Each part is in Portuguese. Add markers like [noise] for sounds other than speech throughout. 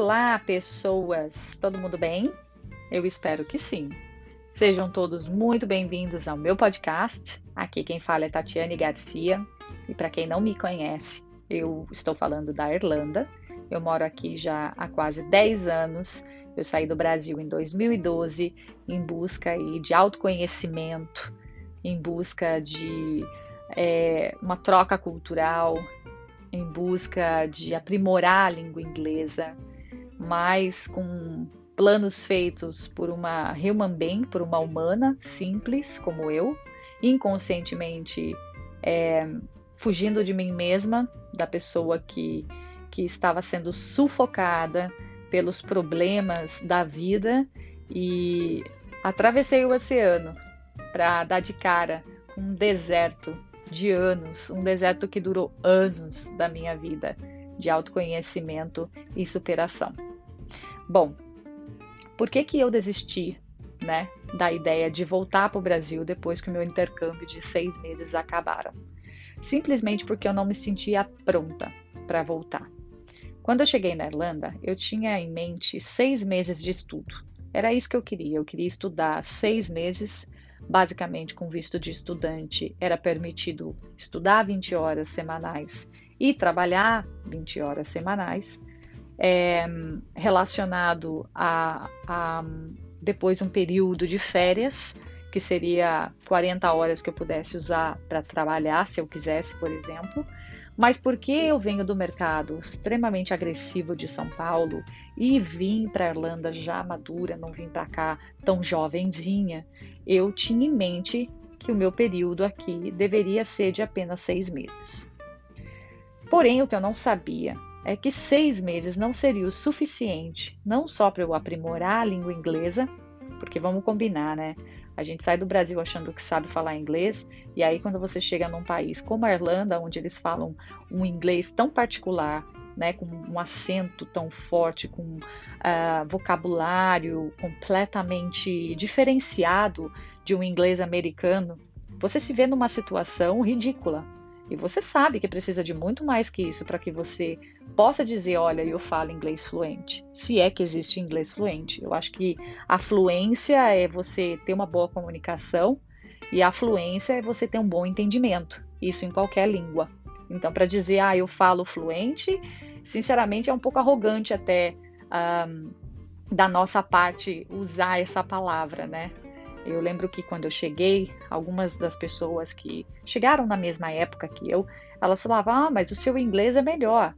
Olá, pessoas! Todo mundo bem? Eu espero que sim. Sejam todos muito bem-vindos ao meu podcast. Aqui quem fala é Tatiane Garcia. E para quem não me conhece, eu estou falando da Irlanda. Eu moro aqui já há quase 10 anos. Eu saí do Brasil em 2012 em busca de autoconhecimento, em busca de é, uma troca cultural, em busca de aprimorar a língua inglesa mas com planos feitos por uma human being, por uma humana simples como eu, inconscientemente é, fugindo de mim mesma, da pessoa que, que estava sendo sufocada pelos problemas da vida e atravessei o oceano para dar de cara com um deserto de anos, um deserto que durou anos da minha vida de autoconhecimento e superação. Bom, por que que eu desisti, né, da ideia de voltar para o Brasil depois que o meu intercâmbio de seis meses acabaram? Simplesmente porque eu não me sentia pronta para voltar. Quando eu cheguei na Irlanda, eu tinha em mente seis meses de estudo. Era isso que eu queria. Eu queria estudar seis meses, basicamente com visto de estudante. Era permitido estudar 20 horas semanais e trabalhar 20 horas semanais é, relacionado a, a depois um período de férias, que seria 40 horas que eu pudesse usar para trabalhar, se eu quisesse, por exemplo. Mas porque eu venho do mercado extremamente agressivo de São Paulo e vim para a Irlanda já madura, não vim para cá tão jovenzinha, eu tinha em mente que o meu período aqui deveria ser de apenas seis meses. Porém, o que eu não sabia é que seis meses não seria o suficiente, não só para eu aprimorar a língua inglesa, porque vamos combinar, né? A gente sai do Brasil achando que sabe falar inglês, e aí quando você chega num país como a Irlanda, onde eles falam um inglês tão particular, né, com um acento tão forte, com uh, vocabulário completamente diferenciado de um inglês americano, você se vê numa situação ridícula, e você sabe que precisa de muito mais que isso para que você possa dizer, olha, eu falo inglês fluente. Se é que existe inglês fluente. Eu acho que a fluência é você ter uma boa comunicação e a fluência é você ter um bom entendimento. Isso em qualquer língua. Então, para dizer, ah, eu falo fluente, sinceramente é um pouco arrogante até um, da nossa parte usar essa palavra, né? Eu lembro que quando eu cheguei, algumas das pessoas que chegaram na mesma época que eu, elas falavam: Ah, mas o seu inglês é melhor.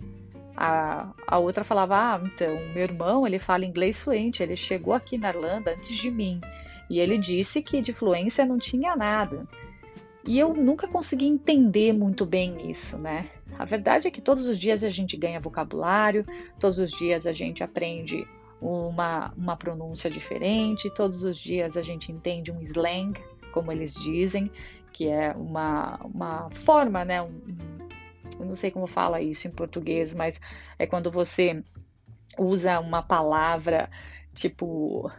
A, a outra falava: Ah, então, meu irmão, ele fala inglês fluente, ele chegou aqui na Irlanda antes de mim. E ele disse que de fluência não tinha nada. E eu nunca consegui entender muito bem isso, né? A verdade é que todos os dias a gente ganha vocabulário, todos os dias a gente aprende uma, uma pronúncia diferente. Todos os dias a gente entende um slang, como eles dizem, que é uma, uma forma, né? Um, eu não sei como fala isso em português, mas é quando você usa uma palavra tipo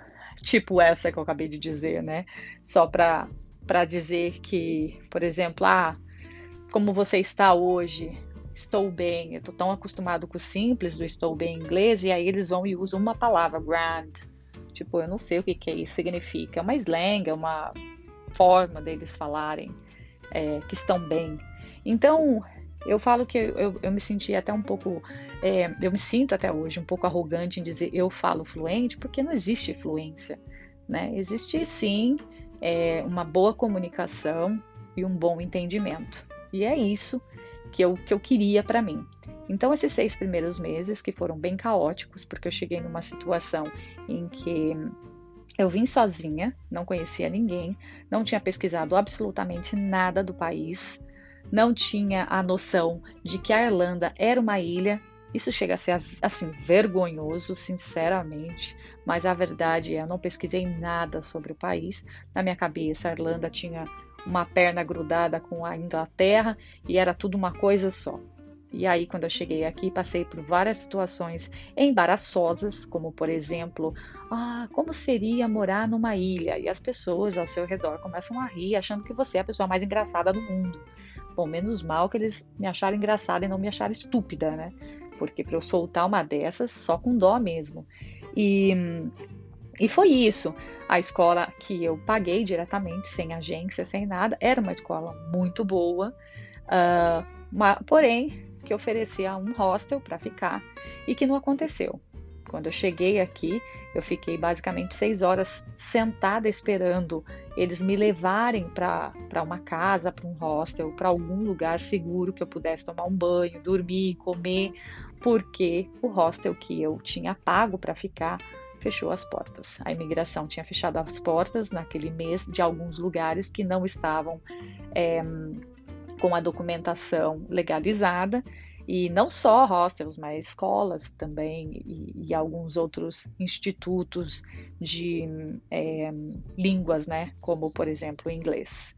tipo essa que eu acabei de dizer, né? Só para para dizer que, por exemplo, ah, como você está hoje, estou bem. Eu estou tão acostumado com o simples do estou bem em inglês, e aí eles vão e usam uma palavra, grand. Tipo, eu não sei o que, que isso significa. É uma slang, é uma forma deles falarem é, que estão bem. Então, eu falo que eu, eu me senti até um pouco, é, eu me sinto até hoje um pouco arrogante em dizer eu falo fluente, porque não existe fluência, né? Existe sim é, uma boa comunicação e um bom entendimento. E é isso que eu, que eu queria para mim. Então, esses seis primeiros meses, que foram bem caóticos, porque eu cheguei numa situação em que eu vim sozinha, não conhecia ninguém, não tinha pesquisado absolutamente nada do país, não tinha a noção de que a Irlanda era uma ilha. Isso chega a ser assim vergonhoso, sinceramente, mas a verdade é eu não pesquisei nada sobre o país. Na minha cabeça, a Irlanda tinha uma perna grudada com a Inglaterra e era tudo uma coisa só. E aí, quando eu cheguei aqui, passei por várias situações embaraçosas, como por exemplo, ah, como seria morar numa ilha? E as pessoas ao seu redor começam a rir, achando que você é a pessoa mais engraçada do mundo. Bom, menos mal que eles me acharam engraçada e não me acharam estúpida, né? porque para eu soltar uma dessas, só com dó mesmo. E, e foi isso. A escola que eu paguei diretamente, sem agência, sem nada, era uma escola muito boa, uh, uma, porém que oferecia um hostel para ficar e que não aconteceu. Quando eu cheguei aqui, eu fiquei basicamente seis horas sentada esperando eles me levarem para uma casa, para um hostel, para algum lugar seguro que eu pudesse tomar um banho, dormir, comer, porque o hostel que eu tinha pago para ficar fechou as portas. A imigração tinha fechado as portas naquele mês de alguns lugares que não estavam é, com a documentação legalizada e não só hostels, mas escolas também e, e alguns outros institutos de é, línguas, né? Como, por exemplo, o inglês.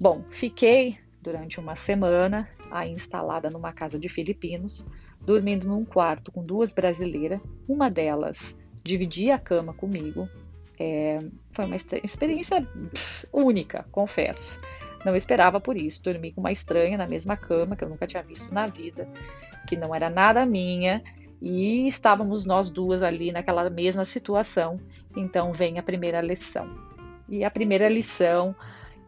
Bom, fiquei durante uma semana aí instalada numa casa de filipinos, dormindo num quarto com duas brasileiras. Uma delas dividia a cama comigo. É, foi uma experiência única, confesso. Não esperava por isso. Dormi com uma estranha na mesma cama que eu nunca tinha visto na vida, que não era nada minha, e estávamos nós duas ali naquela mesma situação. Então vem a primeira lição. E a primeira lição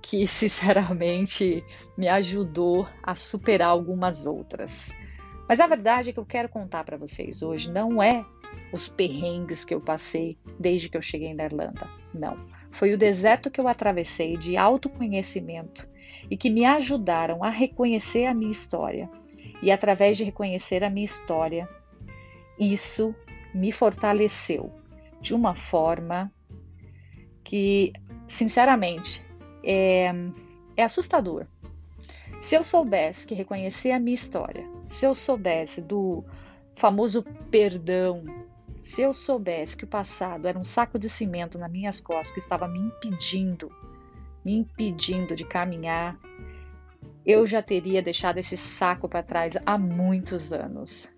que [laughs] sinceramente me ajudou a superar algumas outras. Mas a verdade é que eu quero contar para vocês hoje não é os perrengues que eu passei desde que eu cheguei na Irlanda. Não foi o deserto que eu atravessei de autoconhecimento e que me ajudaram a reconhecer a minha história. E através de reconhecer a minha história, isso me fortaleceu de uma forma que, sinceramente, é, é assustador. Se eu soubesse que reconhecer a minha história, se eu soubesse do famoso perdão se eu soubesse que o passado era um saco de cimento nas minhas costas que estava me impedindo, me impedindo de caminhar, eu já teria deixado esse saco para trás há muitos anos.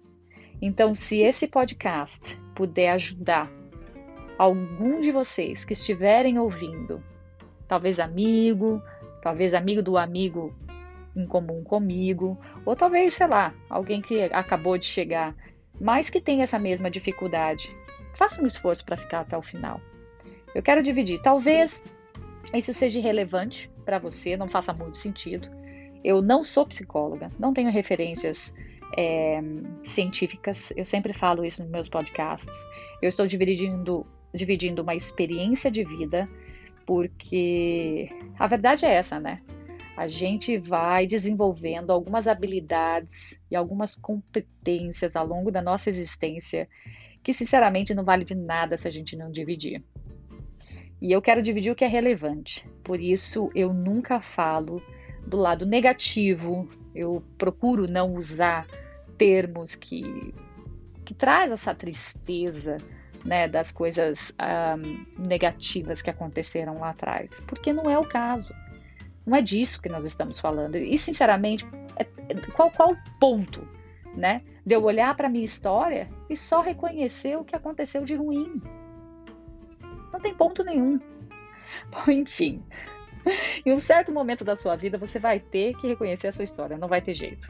Então, se esse podcast puder ajudar algum de vocês que estiverem ouvindo, talvez amigo, talvez amigo do amigo em comum comigo, ou talvez, sei lá, alguém que acabou de chegar mas que tem essa mesma dificuldade. Faça um esforço para ficar até o final. Eu quero dividir. Talvez isso seja relevante para você, não faça muito sentido. Eu não sou psicóloga, não tenho referências é, científicas. Eu sempre falo isso nos meus podcasts. Eu estou dividindo, dividindo uma experiência de vida, porque a verdade é essa, né? A gente vai desenvolvendo algumas habilidades e algumas competências ao longo da nossa existência que, sinceramente, não vale de nada se a gente não dividir. E eu quero dividir o que é relevante, por isso eu nunca falo do lado negativo, eu procuro não usar termos que, que traz essa tristeza né, das coisas um, negativas que aconteceram lá atrás, porque não é o caso. Não é disso que nós estamos falando. E, sinceramente, é, qual, qual o ponto, né? De eu olhar para a minha história e só reconhecer o que aconteceu de ruim. Não tem ponto nenhum. [laughs] Bom, enfim. Em um certo momento da sua vida, você vai ter que reconhecer a sua história, não vai ter jeito.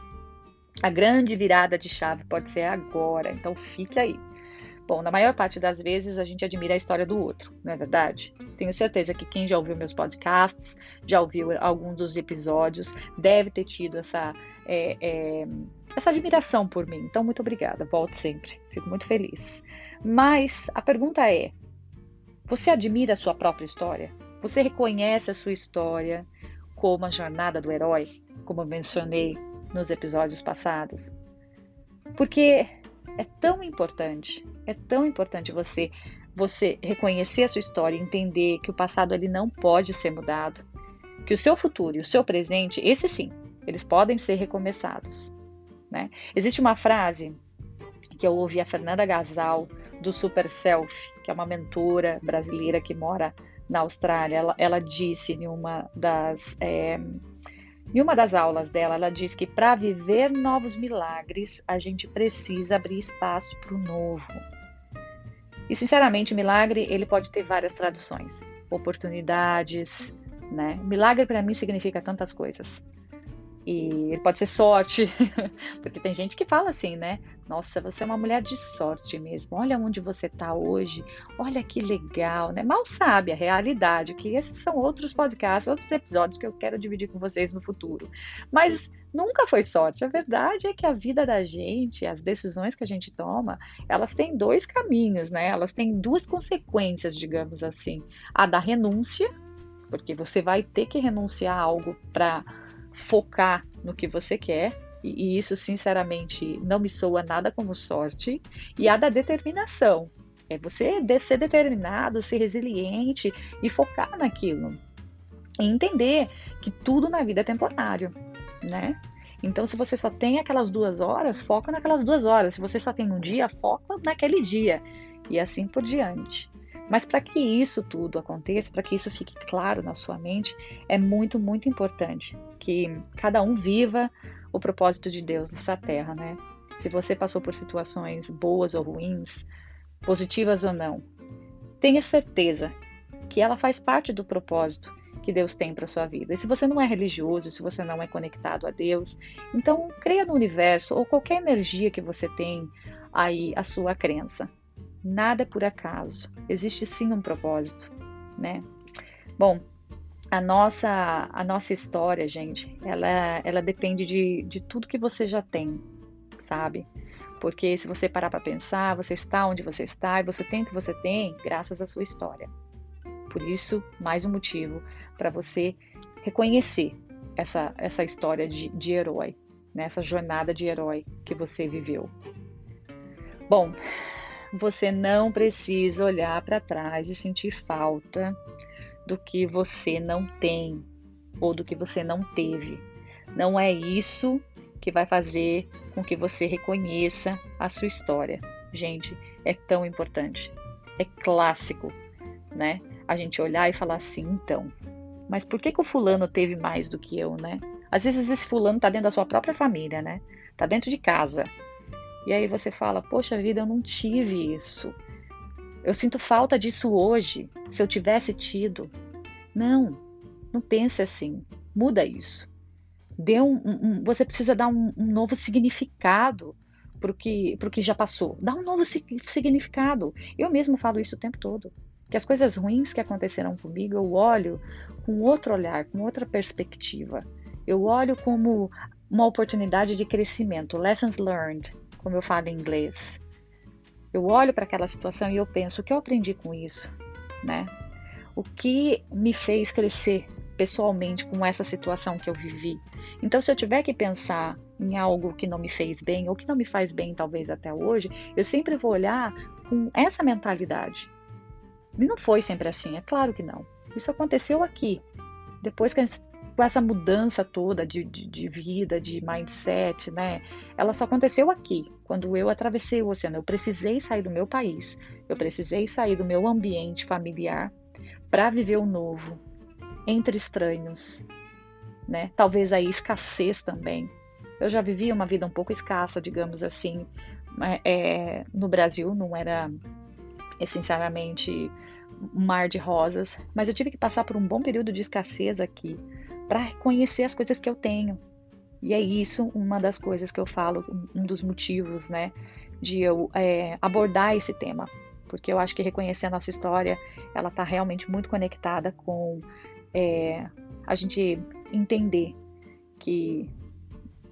A grande virada de chave pode ser agora, então fique aí. Bom, na maior parte das vezes a gente admira a história do outro, não é verdade? Tenho certeza que quem já ouviu meus podcasts, já ouviu algum dos episódios, deve ter tido essa, é, é, essa admiração por mim. Então, muito obrigada, volte sempre, fico muito feliz. Mas a pergunta é: você admira a sua própria história? Você reconhece a sua história como a jornada do herói, como eu mencionei nos episódios passados? Porque é tão importante, é tão importante você você reconhecer a sua história, entender que o passado ele não pode ser mudado, que o seu futuro e o seu presente, esse sim, eles podem ser recomeçados. Né? Existe uma frase que eu ouvi a Fernanda Gasal do Super Self, que é uma mentora brasileira que mora na Austrália. Ela, ela disse em uma das é, em uma das aulas dela, ela diz que para viver novos milagres, a gente precisa abrir espaço para o novo. E sinceramente, milagre ele pode ter várias traduções, oportunidades, né? Milagre para mim significa tantas coisas. E ele pode ser sorte, [laughs] porque tem gente que fala assim, né? Nossa, você é uma mulher de sorte mesmo. Olha onde você está hoje. Olha que legal, né? Mal sabe a realidade, que esses são outros podcasts, outros episódios que eu quero dividir com vocês no futuro. Mas nunca foi sorte. A verdade é que a vida da gente, as decisões que a gente toma, elas têm dois caminhos, né? Elas têm duas consequências, digamos assim. A da renúncia, porque você vai ter que renunciar a algo para focar no que você quer, e, isso, sinceramente, não me soa nada como sorte, e a da determinação. É você ser determinado, ser resiliente e focar naquilo. E entender que tudo na vida é temporário, né? Então, se você só tem aquelas duas horas, foca naquelas duas horas. Se você só tem um dia, foca naquele dia. E assim por diante. Mas para que isso tudo aconteça, para que isso fique claro na sua mente, é muito, muito importante que cada um viva o propósito de Deus nessa terra, né? Se você passou por situações boas ou ruins, positivas ou não, tenha certeza que ela faz parte do propósito que Deus tem para sua vida. E se você não é religioso, se você não é conectado a Deus, então creia no universo ou qualquer energia que você tem aí a sua crença. Nada é por acaso. Existe sim um propósito, né? Bom, a nossa a nossa história, gente, ela ela depende de, de tudo que você já tem, sabe? Porque se você parar para pensar, você está onde você está e você tem o que você tem graças à sua história. Por isso, mais um motivo para você reconhecer essa, essa história de, de herói, nessa né? jornada de herói que você viveu. Bom, você não precisa olhar para trás e sentir falta do que você não tem ou do que você não teve. Não é isso que vai fazer com que você reconheça a sua história. Gente, é tão importante. É clássico, né? A gente olhar e falar assim, então, mas por que, que o fulano teve mais do que eu, né? Às vezes esse fulano tá dentro da sua própria família, né? Tá dentro de casa. E aí você fala: Poxa vida, eu não tive isso. Eu sinto falta disso hoje. Se eu tivesse tido. Não, não pense assim. Muda isso. Dê um, um, você precisa dar um, um novo significado para o que, que já passou. Dá um novo significado. Eu mesmo falo isso o tempo todo. Que as coisas ruins que aconteceram comigo, eu olho com outro olhar, com outra perspectiva. Eu olho como uma oportunidade de crescimento, lessons learned, como eu falo em inglês. Eu olho para aquela situação e eu penso, o que eu aprendi com isso, né? O que me fez crescer pessoalmente com essa situação que eu vivi? Então, se eu tiver que pensar em algo que não me fez bem ou que não me faz bem, talvez até hoje, eu sempre vou olhar com essa mentalidade. E não foi sempre assim, é claro que não. Isso aconteceu aqui. Depois que com essa mudança toda de, de, de, vida, de mindset, né? Ela só aconteceu aqui, quando eu atravessei o oceano. Eu precisei sair do meu país, eu precisei sair do meu ambiente familiar para viver o novo, entre estranhos, né? Talvez aí escassez também. Eu já vivia uma vida um pouco escassa, digamos assim, né? é, no Brasil, não era essencialmente mar de rosas, mas eu tive que passar por um bom período de escassez aqui para conhecer as coisas que eu tenho. E é isso uma das coisas que eu falo, um dos motivos, né, de eu é, abordar esse tema, porque eu acho que reconhecer a nossa história, ela está realmente muito conectada com é, a gente entender que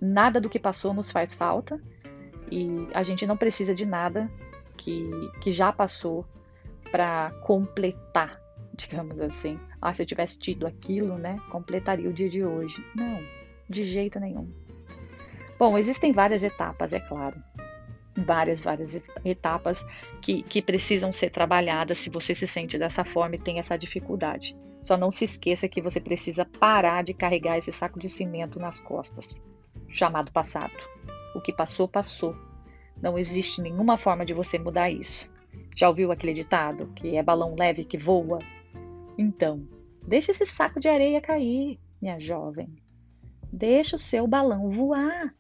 nada do que passou nos faz falta e a gente não precisa de nada que, que já passou para completar, digamos assim, ah, se eu tivesse tido aquilo, né, completaria o dia de hoje. Não, de jeito nenhum. Bom, existem várias etapas, é claro. Várias, várias etapas que, que precisam ser trabalhadas se você se sente dessa forma e tem essa dificuldade. Só não se esqueça que você precisa parar de carregar esse saco de cimento nas costas, chamado passado. O que passou, passou. Não existe nenhuma forma de você mudar isso. Já ouviu aquele ditado que é balão leve que voa? Então, deixe esse saco de areia cair, minha jovem. Deixa o seu balão voar.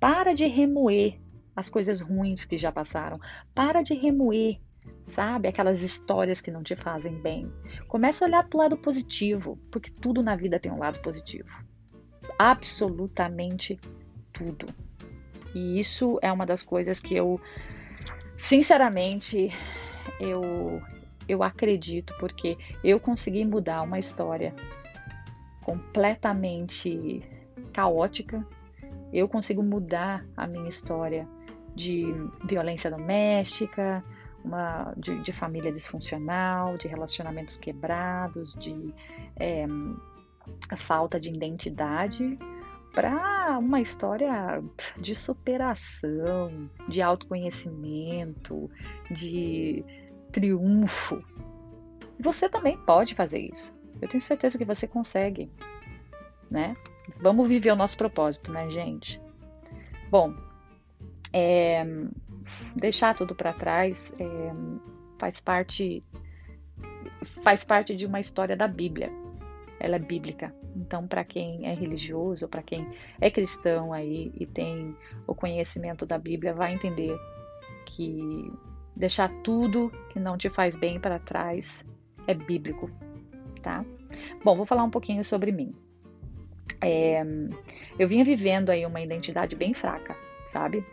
Para de remoer as coisas ruins que já passaram. Para de remoer, sabe, aquelas histórias que não te fazem bem. Comece a olhar para o lado positivo, porque tudo na vida tem um lado positivo. absolutamente tudo. E isso é uma das coisas que eu, sinceramente, eu, eu acredito, porque eu consegui mudar uma história completamente caótica. Eu consigo mudar a minha história de violência doméstica, uma, de, de família disfuncional, de relacionamentos quebrados, de é, falta de identidade para uma história de superação, de autoconhecimento, de triunfo. Você também pode fazer isso. Eu tenho certeza que você consegue, né? Vamos viver o nosso propósito, né, gente? Bom, é, deixar tudo para trás é, faz parte faz parte de uma história da Bíblia. Ela é bíblica. Então, para quem é religioso, para quem é cristão aí e tem o conhecimento da Bíblia, vai entender que deixar tudo que não te faz bem para trás é bíblico, tá? Bom, vou falar um pouquinho sobre mim. É, eu vinha vivendo aí uma identidade bem fraca, sabe?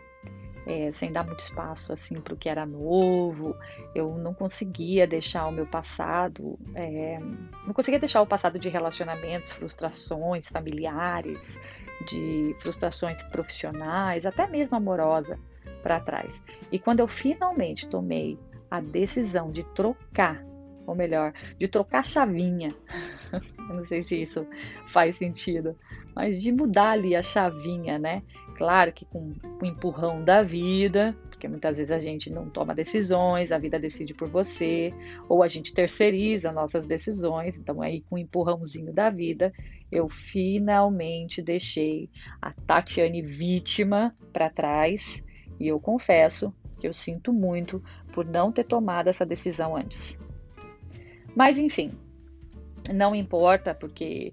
É, sem dar muito espaço assim para o que era novo. Eu não conseguia deixar o meu passado, é, não conseguia deixar o passado de relacionamentos, frustrações familiares, de frustrações profissionais, até mesmo amorosa para trás. E quando eu finalmente tomei a decisão de trocar, ou melhor, de trocar chavinha, [laughs] eu não sei se isso faz sentido, mas de mudar ali a chavinha, né? Claro que com o empurrão da vida, porque muitas vezes a gente não toma decisões, a vida decide por você, ou a gente terceiriza nossas decisões, então aí com o empurrãozinho da vida, eu finalmente deixei a Tatiane vítima para trás e eu confesso que eu sinto muito por não ter tomado essa decisão antes. Mas enfim, não importa, porque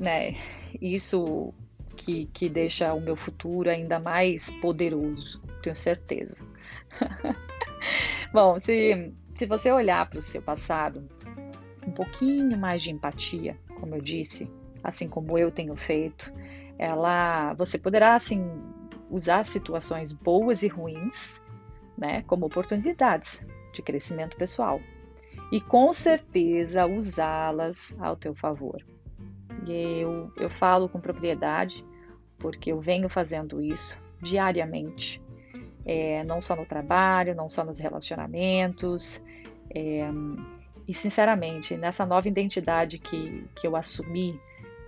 né, isso que, que deixa o meu futuro ainda mais poderoso, tenho certeza. [laughs] Bom, se, se você olhar para o seu passado, um pouquinho mais de empatia, como eu disse, assim como eu tenho feito, ela, você poderá assim usar situações boas e ruins, né, como oportunidades de crescimento pessoal e com certeza usá-las ao teu favor. E eu, eu falo com propriedade porque eu venho fazendo isso diariamente, é, não só no trabalho, não só nos relacionamentos. É, e sinceramente, nessa nova identidade que, que eu assumi,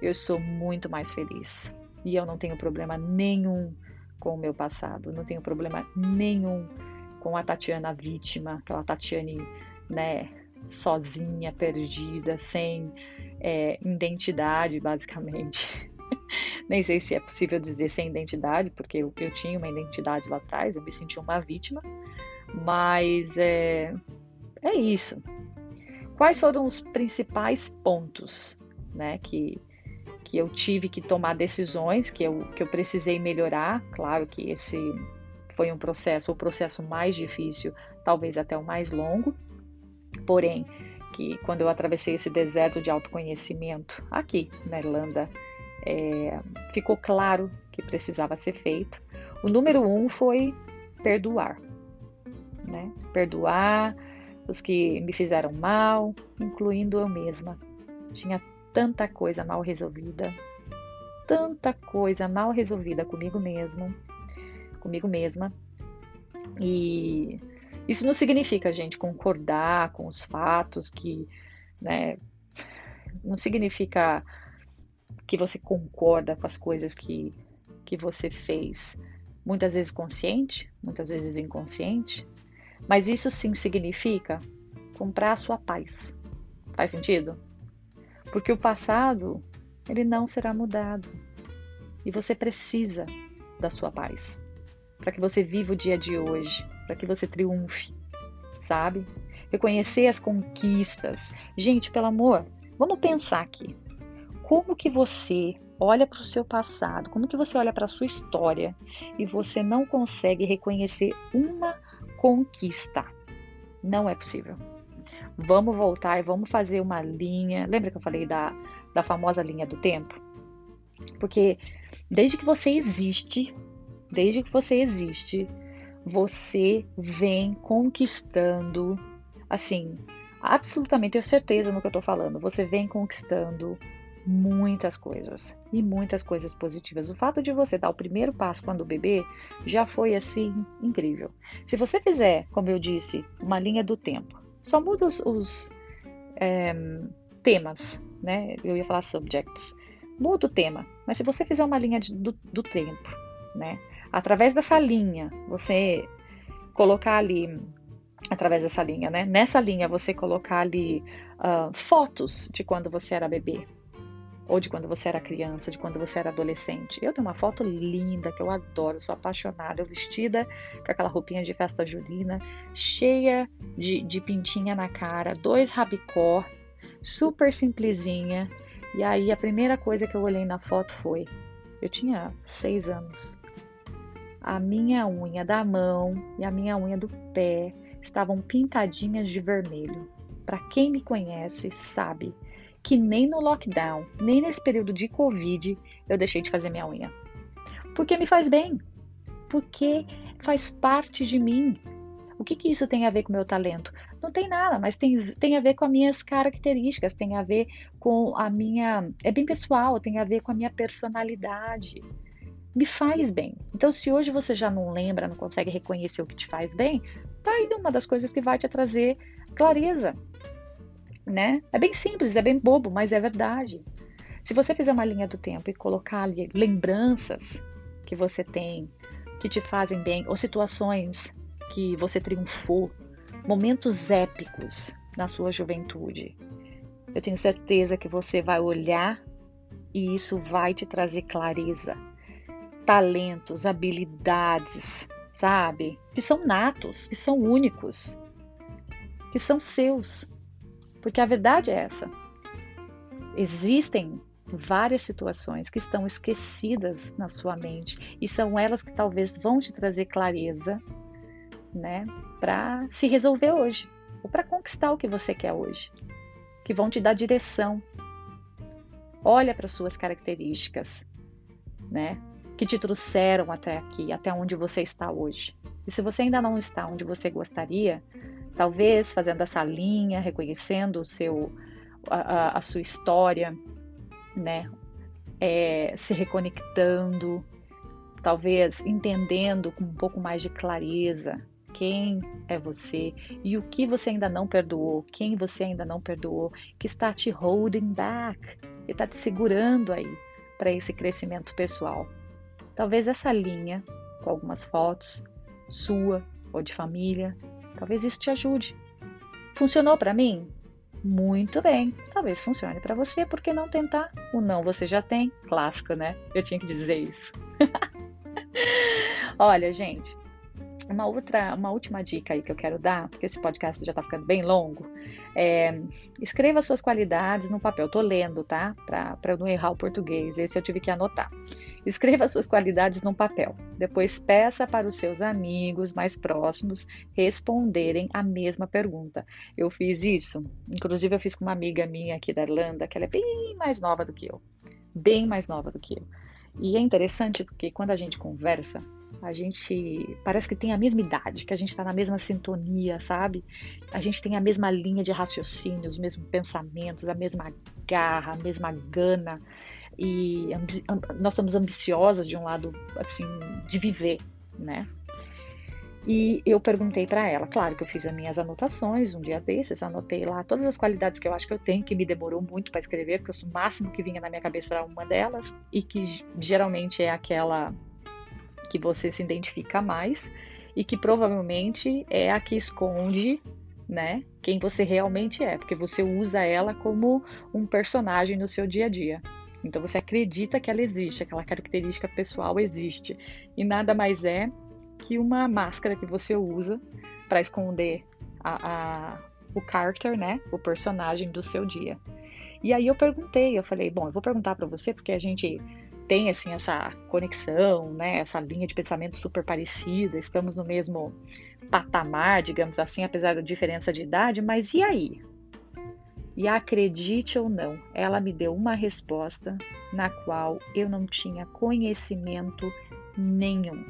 eu sou muito mais feliz. E eu não tenho problema nenhum com o meu passado, não tenho problema nenhum com a Tatiana vítima, aquela Tatiane, né, sozinha, perdida, sem é, identidade, basicamente. [laughs] Nem sei se é possível dizer sem identidade, porque eu, eu tinha uma identidade lá atrás, eu me senti uma vítima, mas é, é isso. Quais foram os principais pontos né, que, que eu tive que tomar decisões, que eu, que eu precisei melhorar? Claro que esse foi um processo, o processo mais difícil, talvez até o mais longo, porém, que quando eu atravessei esse deserto de autoconhecimento aqui na Irlanda, é, ficou claro que precisava ser feito. O número um foi perdoar, né? Perdoar os que me fizeram mal, incluindo eu mesma. Tinha tanta coisa mal resolvida, tanta coisa mal resolvida comigo mesmo, comigo mesma. E isso não significa, gente, concordar com os fatos que, né, não significa que você concorda com as coisas que, que você fez, muitas vezes consciente, muitas vezes inconsciente, mas isso sim significa comprar a sua paz. Faz sentido? Porque o passado, ele não será mudado. E você precisa da sua paz para que você viva o dia de hoje, para que você triunfe, sabe? Reconhecer as conquistas. Gente, pelo amor, vamos pensar aqui como que você olha para o seu passado, como que você olha para a sua história e você não consegue reconhecer uma conquista. Não é possível. Vamos voltar e vamos fazer uma linha. Lembra que eu falei da, da famosa linha do tempo? Porque desde que você existe, desde que você existe, você vem conquistando, assim, absolutamente tenho certeza no que eu tô falando, você vem conquistando muitas coisas e muitas coisas positivas. O fato de você dar o primeiro passo quando bebê já foi assim incrível. Se você fizer, como eu disse, uma linha do tempo, só muda os, os é, temas, né? Eu ia falar subjects. Muda o tema, mas se você fizer uma linha de, do, do tempo, né? Através dessa linha, você colocar ali através dessa linha, né? Nessa linha você colocar ali uh, fotos de quando você era bebê, ou de quando você era criança, de quando você era adolescente. Eu tenho uma foto linda que eu adoro, sou apaixonada, eu vestida com aquela roupinha de festa julina, cheia de, de pintinha na cara, dois rabicó, super simplesinha. E aí a primeira coisa que eu olhei na foto foi: eu tinha seis anos. A minha unha da mão e a minha unha do pé estavam pintadinhas de vermelho. Para quem me conhece, sabe que nem no lockdown, nem nesse período de Covid, eu deixei de fazer minha unha. Porque me faz bem. Porque faz parte de mim. O que, que isso tem a ver com o meu talento? Não tem nada, mas tem, tem a ver com as minhas características, tem a ver com a minha. É bem pessoal, tem a ver com a minha personalidade. Me faz bem. Então, se hoje você já não lembra, não consegue reconhecer o que te faz bem, tá aí uma das coisas que vai te trazer clareza né? É bem simples, é bem bobo, mas é verdade. Se você fizer uma linha do tempo e colocar ali lembranças que você tem, que te fazem bem, ou situações que você triunfou, momentos épicos na sua juventude, eu tenho certeza que você vai olhar e isso vai te trazer clareza, talentos, habilidades, sabe? Que são natos, que são únicos, que são seus. Porque a verdade é essa. Existem várias situações que estão esquecidas na sua mente e são elas que talvez vão te trazer clareza, né, para se resolver hoje ou para conquistar o que você quer hoje, que vão te dar direção. Olha para suas características, né, que te trouxeram até aqui, até onde você está hoje. E se você ainda não está onde você gostaria, Talvez fazendo essa linha, reconhecendo o seu, a, a sua história, né? É, se reconectando, talvez entendendo com um pouco mais de clareza quem é você e o que você ainda não perdoou, quem você ainda não perdoou, que está te holding back, que está te segurando aí para esse crescimento pessoal. Talvez essa linha, com algumas fotos, sua ou de família, Talvez isso te ajude. Funcionou para mim? Muito bem. Talvez funcione para você, por que não tentar? O não você já tem, clássico, né? Eu tinha que dizer isso. [laughs] Olha, gente, uma outra, uma última dica aí que eu quero dar, porque esse podcast já tá ficando bem longo. É, escreva suas qualidades no papel. Eu tô lendo, tá? Para eu não errar o português. Esse eu tive que anotar. Escreva suas qualidades num papel. Depois peça para os seus amigos mais próximos responderem a mesma pergunta. Eu fiz isso, inclusive eu fiz com uma amiga minha aqui da Irlanda, que ela é bem mais nova do que eu. Bem mais nova do que eu. E é interessante porque quando a gente conversa, a gente parece que tem a mesma idade, que a gente está na mesma sintonia, sabe? A gente tem a mesma linha de raciocínio, os mesmos pensamentos, a mesma garra, a mesma gana e nós somos ambiciosas de um lado assim de viver, né? E eu perguntei para ela, claro que eu fiz as minhas anotações um dia desses, anotei lá todas as qualidades que eu acho que eu tenho, que me demorou muito para escrever, porque o máximo que vinha na minha cabeça era uma delas, e que geralmente é aquela que você se identifica mais, e que provavelmente é a que esconde, né, quem você realmente é, porque você usa ela como um personagem no seu dia a dia. Então você acredita que ela existe, aquela característica pessoal existe. E nada mais é que uma máscara que você usa para esconder a, a, o character, né? O personagem do seu dia. E aí eu perguntei, eu falei, bom, eu vou perguntar para você porque a gente tem assim essa conexão, né? Essa linha de pensamento super parecida, estamos no mesmo patamar, digamos assim, apesar da diferença de idade, mas e aí? E acredite ou não, ela me deu uma resposta na qual eu não tinha conhecimento nenhum.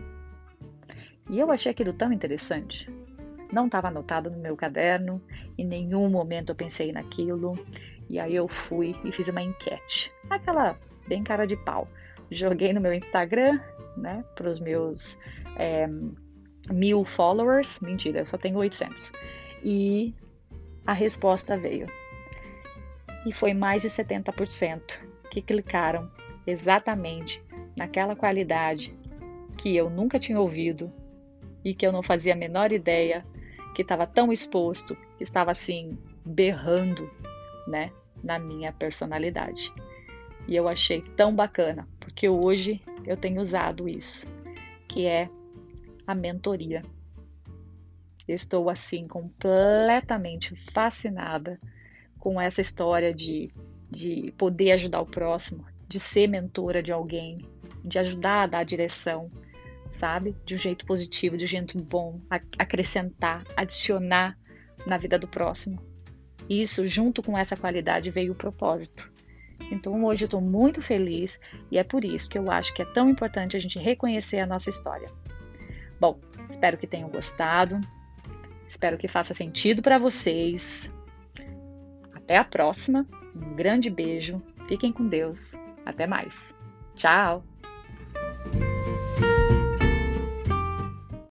E eu achei aquilo tão interessante. Não estava anotado no meu caderno, em nenhum momento eu pensei naquilo. E aí eu fui e fiz uma enquete, aquela bem cara de pau. Joguei no meu Instagram, né, para os meus é, mil followers. Mentira, eu só tenho 800. E a resposta veio e foi mais de 70% que clicaram exatamente naquela qualidade que eu nunca tinha ouvido e que eu não fazia a menor ideia que estava tão exposto, que estava assim berrando, né, na minha personalidade. E eu achei tão bacana, porque hoje eu tenho usado isso, que é a mentoria. Estou assim completamente fascinada com essa história de, de poder ajudar o próximo, de ser mentora de alguém, de ajudar a dar direção, sabe? De um jeito positivo, de um jeito bom, acrescentar, adicionar na vida do próximo. Isso, junto com essa qualidade, veio o propósito. Então, hoje eu estou muito feliz e é por isso que eu acho que é tão importante a gente reconhecer a nossa história. Bom, espero que tenham gostado, espero que faça sentido para vocês. Até a próxima. Um grande beijo. Fiquem com Deus. Até mais. Tchau.